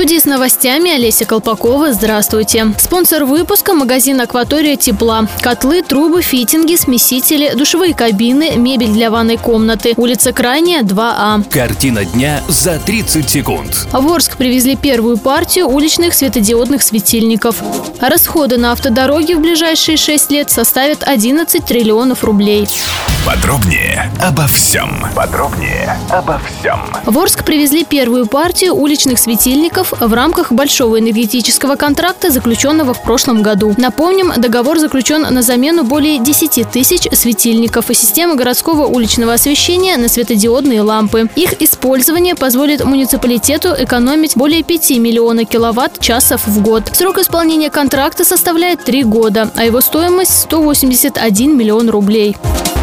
Студии с новостями Олеся Колпакова. Здравствуйте. Спонсор выпуска – магазин «Акватория тепла». Котлы, трубы, фитинги, смесители, душевые кабины, мебель для ванной комнаты. Улица Крайняя, 2А. Картина дня за 30 секунд. В Орск привезли первую партию уличных светодиодных светильников. Расходы на автодороги в ближайшие 6 лет составят 11 триллионов рублей. Подробнее обо всем. Подробнее обо всем. В Орск привезли первую партию уличных светильников в рамках большого энергетического контракта, заключенного в прошлом году. Напомним, договор заключен на замену более 10 тысяч светильников и системы городского уличного освещения на светодиодные лампы. Их использование позволит муниципалитету экономить более 5 миллионов киловатт-часов в год. Срок исполнения контракта составляет 3 года, а его стоимость 181 миллион рублей.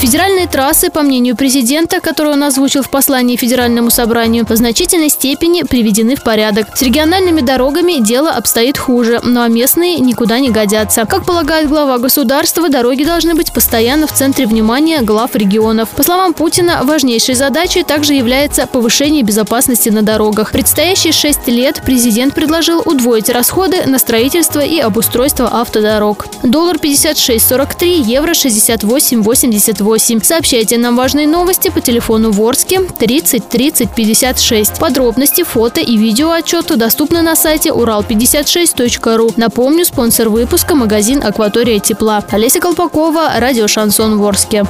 Федеральные трассы, по мнению президента, который он озвучил в послании Федеральному собранию, в значительной степени приведены в порядок. С региональными дорогами дело обстоит хуже, ну а местные никуда не годятся. Как полагает глава государства, дороги должны быть постоянно в центре внимания глав регионов. По словам Путина, важнейшей задачей также является повышение безопасности на дорогах. Предстоящие шесть лет президент предложил удвоить расходы на строительство и обустройство автодорог. Доллар 56.43, евро 68.88. Сообщайте нам важные новости по телефону Ворске 30 30 56. Подробности, фото и видео отчета доступны на сайте урал56.ру. Напомню, спонсор выпуска – магазин «Акватория тепла». Олеся Колпакова, радио «Шансон Ворске».